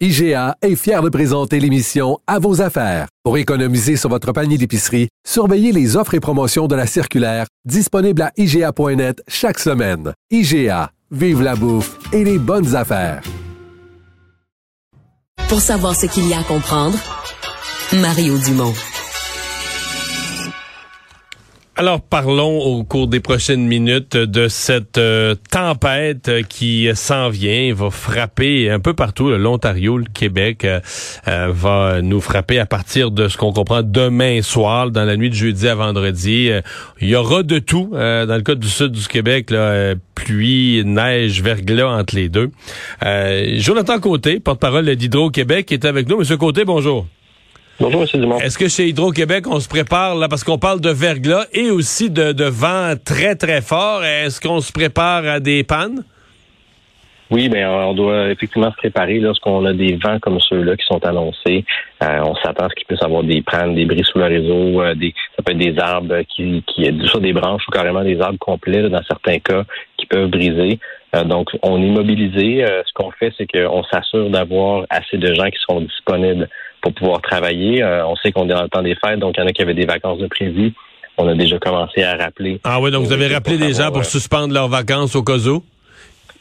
IGA est fier de présenter l'émission À vos affaires. Pour économiser sur votre panier d'épicerie, surveillez les offres et promotions de la circulaire disponible à IGA.net chaque semaine. IGA, vive la bouffe et les bonnes affaires. Pour savoir ce qu'il y a à comprendre, Mario Dumont. Alors parlons au cours des prochaines minutes de cette euh, tempête qui s'en vient, va frapper un peu partout, l'Ontario, le Québec, euh, euh, va nous frapper à partir de ce qu'on comprend demain soir, dans la nuit de jeudi à vendredi. il y aura de tout dans le cas du sud du Québec, pluie, neige, verglas entre les deux. Jonathan Côté, porte-parole d'Hydro-Québec, est avec nous. Monsieur Côté, bonjour. Bonjour, M. Dumont. Est-ce que chez Hydro-Québec, on se prépare, là, parce qu'on parle de verglas et aussi de, de vent très, très fort, est-ce qu'on se prépare à des pannes? Oui, mais on doit effectivement se préparer lorsqu'on a des vents comme ceux-là qui sont annoncés. Euh, on s'attend à ce qu'il puisse avoir des pannes, des bris sous le réseau, euh, des, ça peut être des arbres qui, qui des branches ou carrément des arbres complets dans certains cas qui peuvent briser. Euh, donc, on est mobilisé. ce qu'on fait, c'est qu'on s'assure d'avoir assez de gens qui sont disponibles pour pouvoir travailler. Euh, on sait qu'on est dans le temps des fêtes, donc il y en a qui avaient des vacances de prévues. On a déjà commencé à rappeler. Ah oui, donc vous avez rappelé des gens pour euh, suspendre leurs vacances au cas où?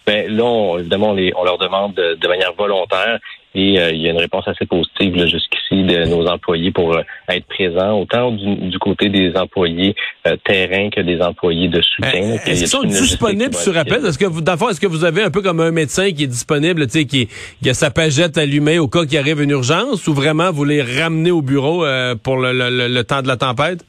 Ben, là, on, évidemment, on, leur demande de, manière volontaire et euh, il y a une réponse assez positive jusqu'ici de nos employés pour être présents, autant du, côté des employés terrain que des employés de soutien. Est-ce qu'ils sont disponibles sur appel? Est-ce que vous, dans est-ce que vous avez un peu comme un médecin qui est disponible, tu sais, qui, qui, a sa pagette allumée au cas qu'il arrive une urgence, ou vraiment vous les ramenez au bureau euh, pour le, le, temps de la tempête?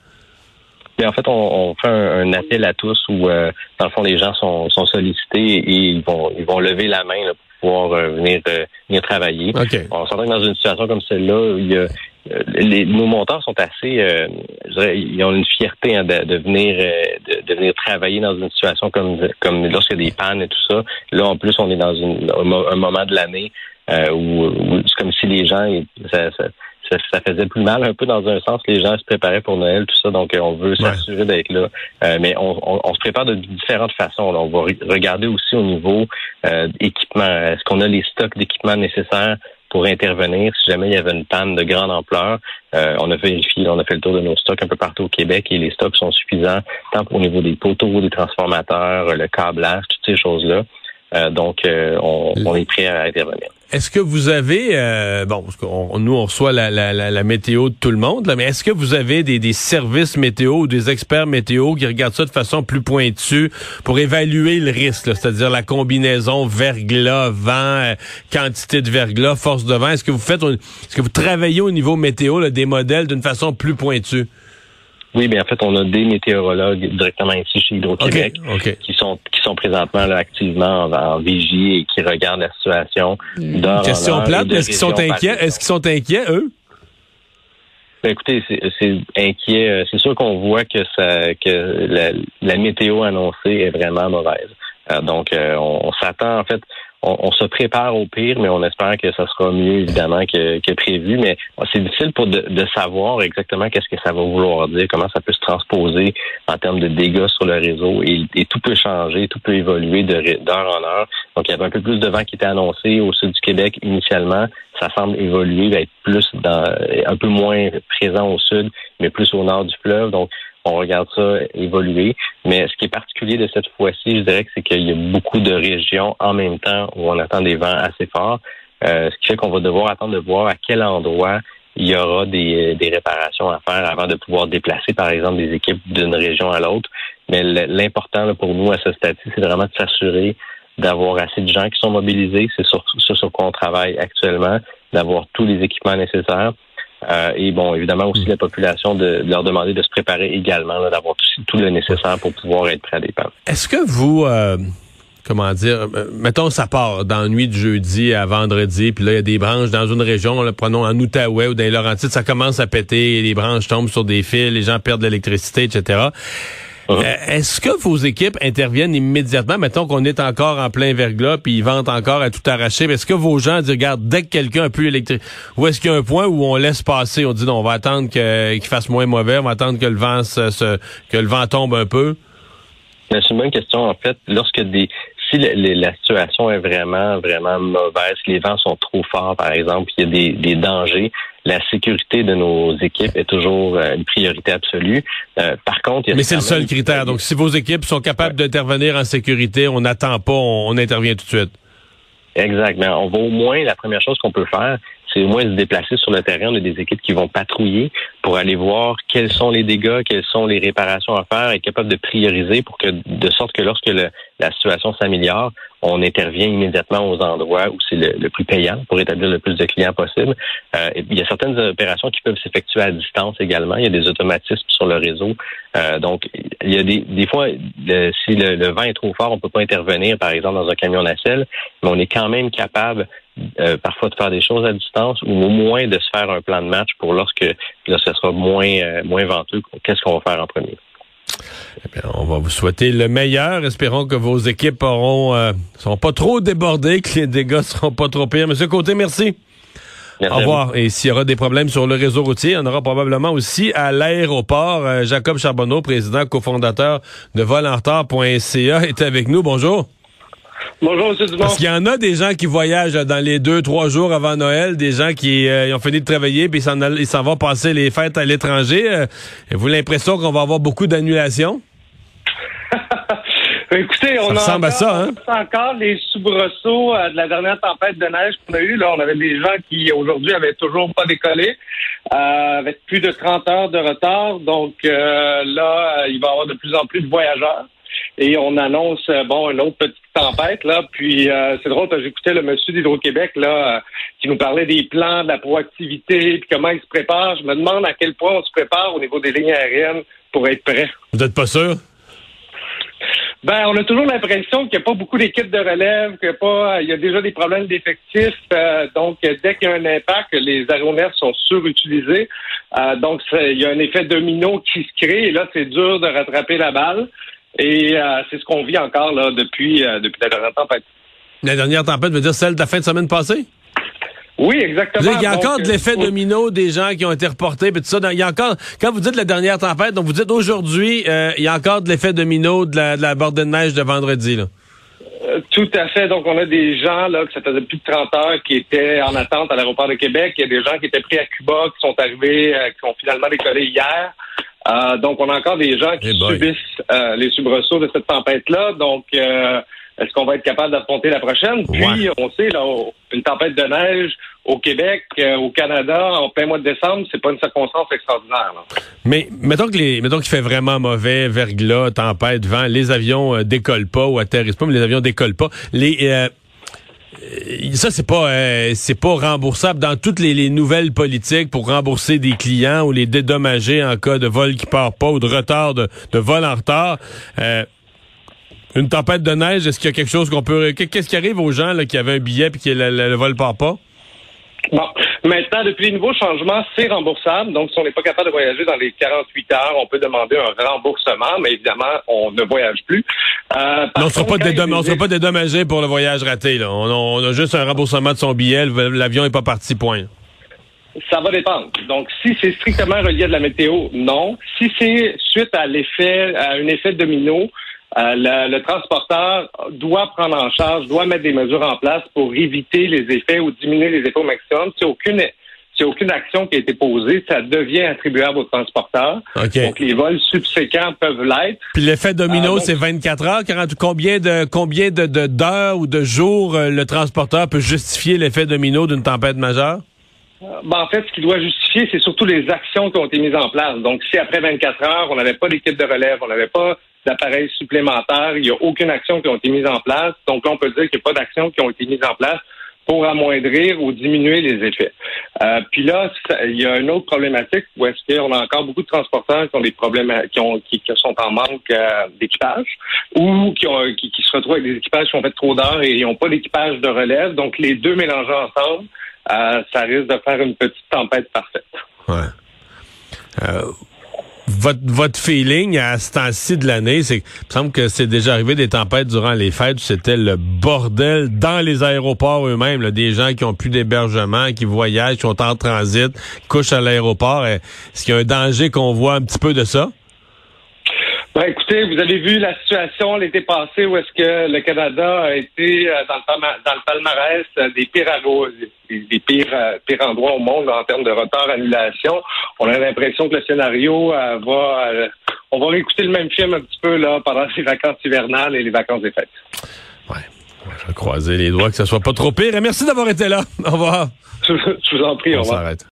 en fait, on, fait un, appel à tous où, euh, dans le fond, les gens sont, sont sollicités et ils vont, ils vont lever la main pour pouvoir euh, venir, venir travailler. On s'entend que dans une situation comme celle-là, il y a, les, nos montants sont assez, euh, je dirais, ils ont une fierté hein, de, de, venir, de, venir travailler dans une situation comme comme lorsqu'il y a des pannes et tout ça. Là, en plus, on est dans une, un, moment de l'année où, où c'est comme si les gens, ça, ça, ça, faisait plus mal un peu dans un sens. Les gens se préparaient pour Noël, tout ça, donc euh, on veut s'assurer d'être là. Euh, mais on, se prépare de différentes façons. on va regarder aussi au niveau euh, équipement. Est-ce qu'on a les stocks d'équipements nécessaires pour intervenir? Si jamais il y avait une panne de grande ampleur. on a vérifié, on a fait le tour de nos stocks un peu partout au Québec et les stocks sont suffisants tant au niveau des poteaux, des transformateurs, le câblage, toutes ces choses-là. Donc, on, est prêt à intervenir. Est-ce que vous avez, euh, bon, nous on reçoit la, la, la, météo de tout le monde, là, mais est-ce que vous avez des, des, services météo ou des experts météo qui regardent ça de façon plus pointue pour évaluer le risque, c'est-à-dire la combinaison verglas, vent, euh, quantité de verglas, force de vent? Est-ce que vous faites, est-ce que vous travaillez au niveau météo là, des modèles d'une façon plus pointue? Oui, bien en fait, on a des météorologues directement ici chez Hydro-Québec qui sont qui sont présentement là, activement en, vigie et qui regardent la situation. Une question plate, est-ce qu'ils sont inquiets? Est-ce qu'ils sont inquiets, eux? Ben, écoutez, c'est inquiet. Euh, c'est sûr qu'on voit que ça que la, météo annoncée est vraiment mauvaise. Euh, donc, euh, on s'attend en fait on, se prépare au pire, mais on espère que ça sera mieux, évidemment, que, prévu. Mais c'est difficile pour de, savoir exactement qu'est-ce que ça va vouloir dire, comment ça peut se transposer en termes de dégâts sur le réseau. Et, tout peut changer, tout peut évoluer d'heure en heure. Donc, il y avait un peu plus de vent qui était annoncé au sud du Québec initialement. Ça semble évoluer, va être plus dans, un peu moins présent au sud, mais plus au nord du fleuve. Donc, on regarde ça évoluer. Mais ce qui est particulier de cette fois-ci, je dirais que c'est qu'il y a beaucoup de régions en même temps où on attend des vents assez forts. Euh, ce qui fait qu'on va devoir attendre de voir à quel endroit il y aura des, des réparations à faire avant de pouvoir déplacer, par exemple, des équipes d'une région à l'autre. Mais l'important pour nous à ce stade-ci, c'est vraiment de s'assurer d'avoir assez de gens qui sont mobilisés. C'est sur, ce sur quoi on travaille actuellement, d'avoir tous les équipements nécessaires. Euh, et bon, évidemment aussi mm. la population de, leur demander de se préparer également, d'avoir tout, le nécessaire pour pouvoir être prêt à des Est-ce que vous, euh, comment dire, euh, mettons ça part dans la nuit de jeudi à vendredi, puis là il y a des branches dans une région, là, prenons en Outaouais ou dans les Laurentides, ça commence à péter, les branches tombent sur des fils, les gens perdent de l'électricité, etc. Euh, est-ce que vos équipes interviennent immédiatement? Mettons qu'on est encore en plein verglas, puis ils vendent encore à tout arracher. Est-ce que vos gens disent, regarde, dès que quelqu'un a plus l'électrique, ou est-ce qu'il y a un point où on laisse passer, on dit, non, on va attendre qu'il fasse moins mauvais, on va attendre que le vent se, que le vent tombe un peu? C'est une bonne question. En fait, lorsque des si la situation est vraiment, vraiment mauvaise, les vents sont trop forts, par exemple, il y a des, des dangers, la sécurité de nos équipes est toujours euh, une priorité absolue. Euh, par contre, il y a mais c'est le seul critère. Donc, si vos équipes sont capables d'intervenir en sécurité, on n'attend pas, on, intervient tout de suite. Exact. Mais on va au moins, la première chose qu'on peut faire, c'est au moins se déplacer sur le terrain. On a des équipes qui vont patrouiller pour aller voir quels sont les dégâts, quelles sont les réparations à faire, être capable de prioriser pour que, de sorte que lorsque la situation s'améliore, on intervient immédiatement aux endroits où c'est le, plus payant pour établir le plus de clients possible. Euh, il y a certaines opérations qui peuvent s'effectuer à distance également. Il y a des automatismes sur le réseau. Euh, donc, il y a des, des fois, si le, vent est trop fort, on peut pas intervenir, par exemple, dans un camion nacelle, mais on est quand même capable euh, parfois de faire des choses à distance ou au moins de se faire un plan de match pour lorsque là, ce sera moins, moins venteux, qu'est-ce qu'on va faire en premier? Eh on va vous souhaiter le meilleur. Espérons que vos équipes auront euh, sont pas trop débordées, que les dégâts seront pas trop pires. Monsieur Côté, merci. Au revoir. Et s'il y aura des problèmes sur le réseau routier, on aura probablement aussi à l'aéroport. Euh, Jacob Charbonneau, président cofondateur de volenretard.ca, est avec nous. Bonjour. Bonjour, M. Dumont. Parce qu'il y en a des gens qui voyagent dans les deux, trois jours avant Noël, des gens qui euh, ont fini de travailler puis ils s'en vont passer les fêtes à l'étranger. Euh, avez-vous l'impression qu'on va avoir beaucoup d'annulations? Écoutez, on a encore, ça, hein? encore les soubresauts euh, de la dernière tempête de neige qu'on a eue. Là, on avait des gens qui aujourd'hui avaient toujours pas décollé, avec plus de 30 heures de retard. Donc là, il va y avoir de plus en plus de voyageurs et on annonce euh, bon une autre petite tempête là. Puis euh, c'est drôle, j'écoutais le monsieur d'Hydro-Québec là euh, qui nous parlait des plans, de la proactivité, puis comment il se prépare. Je me demande à quel point on se prépare au niveau des lignes aériennes pour être prêt. Vous n'êtes pas sûr? Ben, on a toujours l'impression qu'il n'y a pas beaucoup d'équipes de relève, qu'il y a pas, il y a déjà des problèmes d'effectifs. donc, dès qu'il y a un impact, les aéronefs sont surutilisés. donc, il y a un effet domino qui se crée. Et là, c'est dur de rattraper la balle. Et euh, c'est ce qu'on vit encore là depuis, euh, depuis la dernière tempête. La dernière tempête veut dire celle de la fin de semaine passée? Oui, exactement. Il y a encore de l'effet euh, domino des gens qui ont été reportés, puis tout ça. Il y a encore, quand vous dites la dernière tempête, donc vous dites aujourd'hui, il y a encore de l'effet domino de la, de la bordée de neige de vendredi. Là. tout à fait. Donc, on a des gens là que ça faisait plus de 30 heures qui étaient en attente à l'aéroport de Québec. Il y a des gens qui étaient pris à Cuba, qui sont arrivés, qui ont finalement décollé hier. Donc, on a encore des gens qui subissent euh, les soubresauts de cette tempête-là. Donc, euh, est-ce qu'on va être capable d'affronter la prochaine? Puis, on sait, là, une tempête de neige au Québec, au Canada, en plein mois de décembre, c'est pas une circonstance extraordinaire. Mais mettons que les, mettons qu'il fait vraiment mauvais, verglas, tempête, vent, les avions décollent pas ou atterrissent pas, mais les avions décollent pas. Les euh, ça c'est pas euh, c'est pas remboursable dans toutes les, nouvelles politiques pour rembourser des clients ou les dédommager en cas de vol qui part pas ou de retard de, vol en retard. Euh, une tempête de neige, est-ce qu'il y a quelque chose qu'on peut qu'est-ce qui arrive aux gens là, qui avaient un billet puis que le, le vol part pas? Bon, maintenant, depuis les nouveaux changements, c'est remboursable. Donc, si on n'est pas capable de voyager dans les 48 heures, on peut demander un remboursement, mais évidemment, on ne voyage plus. Euh, on ne sera, pas dédommagé pour le voyage raté. Là. On, a, juste un remboursement de son billet. L'avion n'est pas parti, point. Ça va dépendre. Donc, si c'est strictement relié à de la météo, non. Si c'est suite à l'effet, à un effet domino, euh, le, transporteur doit prendre en charge, doit mettre des mesures en place pour éviter les effets ou diminuer les effets au maximum. Si aucune si aucune action qui a été posée, ça devient attribuable au transporteur. Donc, les vols subséquents peuvent l'être. Puis l'effet domino, euh, c'est 24 heures. Combien de combien de d'heures ou de jours euh, le transporteur peut justifier l'effet domino d'une tempête majeure? Ben, en fait, ce qu'il doit justifier, c'est surtout les actions qui ont été mises en place. Donc, si après 24 heures, on n'avait pas d'équipe de relève, on n'avait pas d'appareils supplémentaires. Il n'y a aucune action qui a été mise en place. Donc là, on peut dire qu'il n'y a pas d'actions qui ont été mises en place pour amoindrir ou diminuer les effets. Euh, puis là, il y a une autre problématique où est-ce qu'on a encore beaucoup de transporteurs qui ont des problèmes, qui, ont, qui, sont en manque euh, d'équipage ou qui, se retrouvent avec des équipages qui ont fait trop d'heures et ils n'ont pas d'équipage de relève. Donc, les deux mélangés ensemble, euh, ça risque de faire une petite tempête parfaite. Ouais. Votre, feeling à ce temps-ci de l'année, c'est que il me semble que c'est déjà arrivé des tempêtes durant les fêtes, c'était le bordel dans les aéroports eux-mêmes, des gens qui ont plus d'hébergement, qui voyagent, qui sont en transit, couchent à l'aéroport. Est-ce qu'il y a un danger qu'on voit un petit peu de ça? Ben, écoutez, vous avez vu la situation l'été passé où est-ce que le Canada a été euh, dans le, dans le palmarès euh, des pires, des, pires, euh, pires endroits au monde en termes de retard, annulation. On a l'impression que le scénario va... on va réécouter le même film un petit peu là pendant les vacances hivernales et les vacances des fêtes. Ouais. Je vais croiser les doigts que ce soit pas trop pire. Et merci d'avoir été là. Au revoir. Je, vous en prie. On au revoir. s'arrête.